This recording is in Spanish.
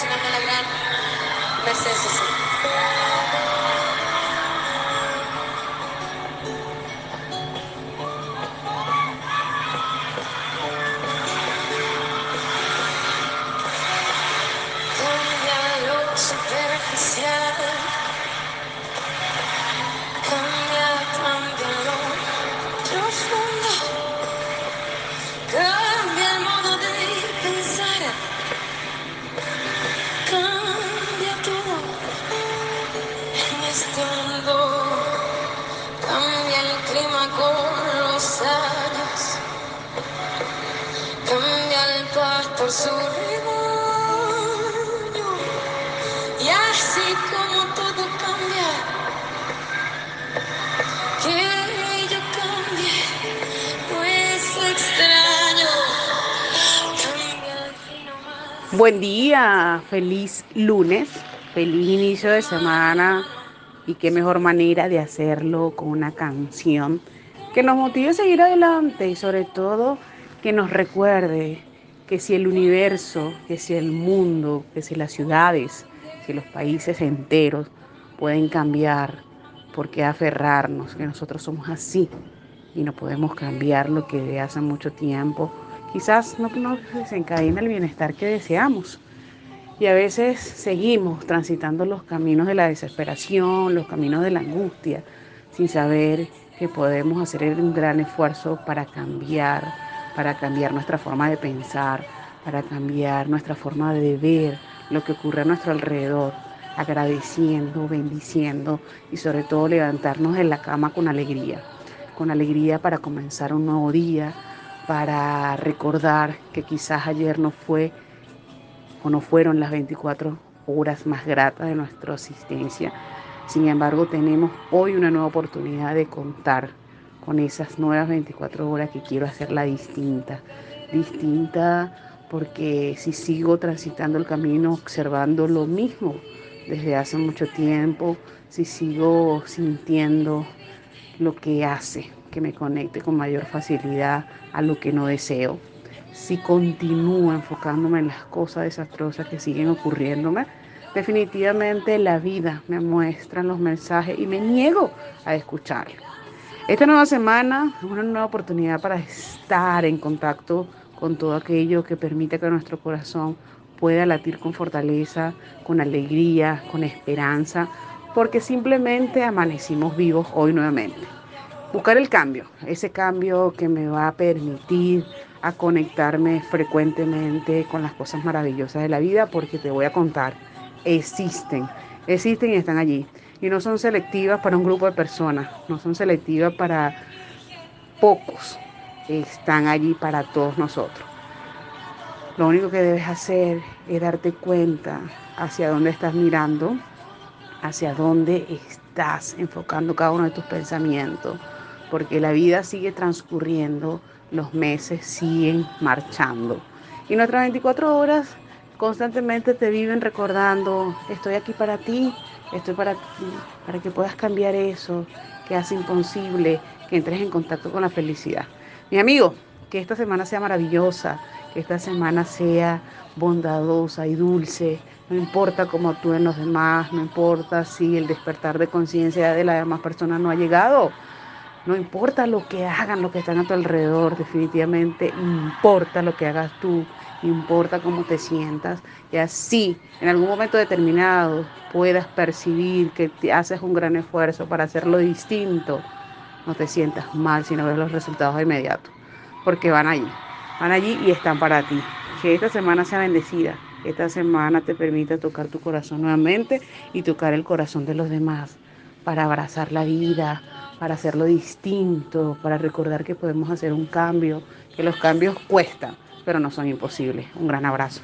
sila malagran. Pastor su rebaño. Y así como todo cambia, que yo cambie, no es extraño. Cambia el nomás. Buen día, feliz lunes, feliz inicio de semana y qué mejor manera de hacerlo con una canción que nos motive a seguir adelante y sobre todo que nos recuerde que si el universo, que si el mundo, que si las ciudades, si los países enteros pueden cambiar, ¿por qué aferrarnos? Que nosotros somos así y no podemos cambiar lo que de hace mucho tiempo quizás no nos desencadena el bienestar que deseamos. Y a veces seguimos transitando los caminos de la desesperación, los caminos de la angustia, sin saber que podemos hacer un gran esfuerzo para cambiar, para cambiar nuestra forma de pensar, para cambiar nuestra forma de ver lo que ocurre a nuestro alrededor, agradeciendo, bendiciendo y sobre todo levantarnos de la cama con alegría, con alegría para comenzar un nuevo día, para recordar que quizás ayer no fue o no fueron las 24 horas más gratas de nuestra existencia. Sin embargo, tenemos hoy una nueva oportunidad de contar con esas nuevas 24 horas que quiero hacerla distinta. Distinta porque si sigo transitando el camino observando lo mismo desde hace mucho tiempo, si sigo sintiendo lo que hace que me conecte con mayor facilidad a lo que no deseo, si continúo enfocándome en las cosas desastrosas que siguen ocurriéndome, definitivamente la vida me muestra los mensajes y me niego a escucharlo. Esta nueva semana es una nueva oportunidad para estar en contacto con todo aquello que permite que nuestro corazón pueda latir con fortaleza, con alegría, con esperanza, porque simplemente amanecimos vivos hoy nuevamente. Buscar el cambio, ese cambio que me va a permitir a conectarme frecuentemente con las cosas maravillosas de la vida, porque te voy a contar, existen, existen y están allí. Y no son selectivas para un grupo de personas, no son selectivas para pocos, están allí para todos nosotros. Lo único que debes hacer es darte cuenta hacia dónde estás mirando, hacia dónde estás enfocando cada uno de tus pensamientos, porque la vida sigue transcurriendo, los meses siguen marchando. Y nuestras 24 horas constantemente te viven recordando, estoy aquí para ti, estoy para ti, para que puedas cambiar eso que hace imposible que entres en contacto con la felicidad. Mi amigo, que esta semana sea maravillosa, que esta semana sea bondadosa y dulce. No importa cómo actúen los demás, no importa si el despertar de conciencia de las demás personas no ha llegado. No importa lo que hagan, lo que están a tu alrededor, definitivamente importa lo que hagas tú, importa cómo te sientas y así en algún momento determinado puedas percibir que te haces un gran esfuerzo para hacerlo distinto. No te sientas mal si no ves los resultados de inmediato, porque van allí, van allí y están para ti. Que esta semana sea bendecida, esta semana te permita tocar tu corazón nuevamente y tocar el corazón de los demás para abrazar la vida, para hacerlo distinto, para recordar que podemos hacer un cambio, que los cambios cuestan, pero no son imposibles. Un gran abrazo.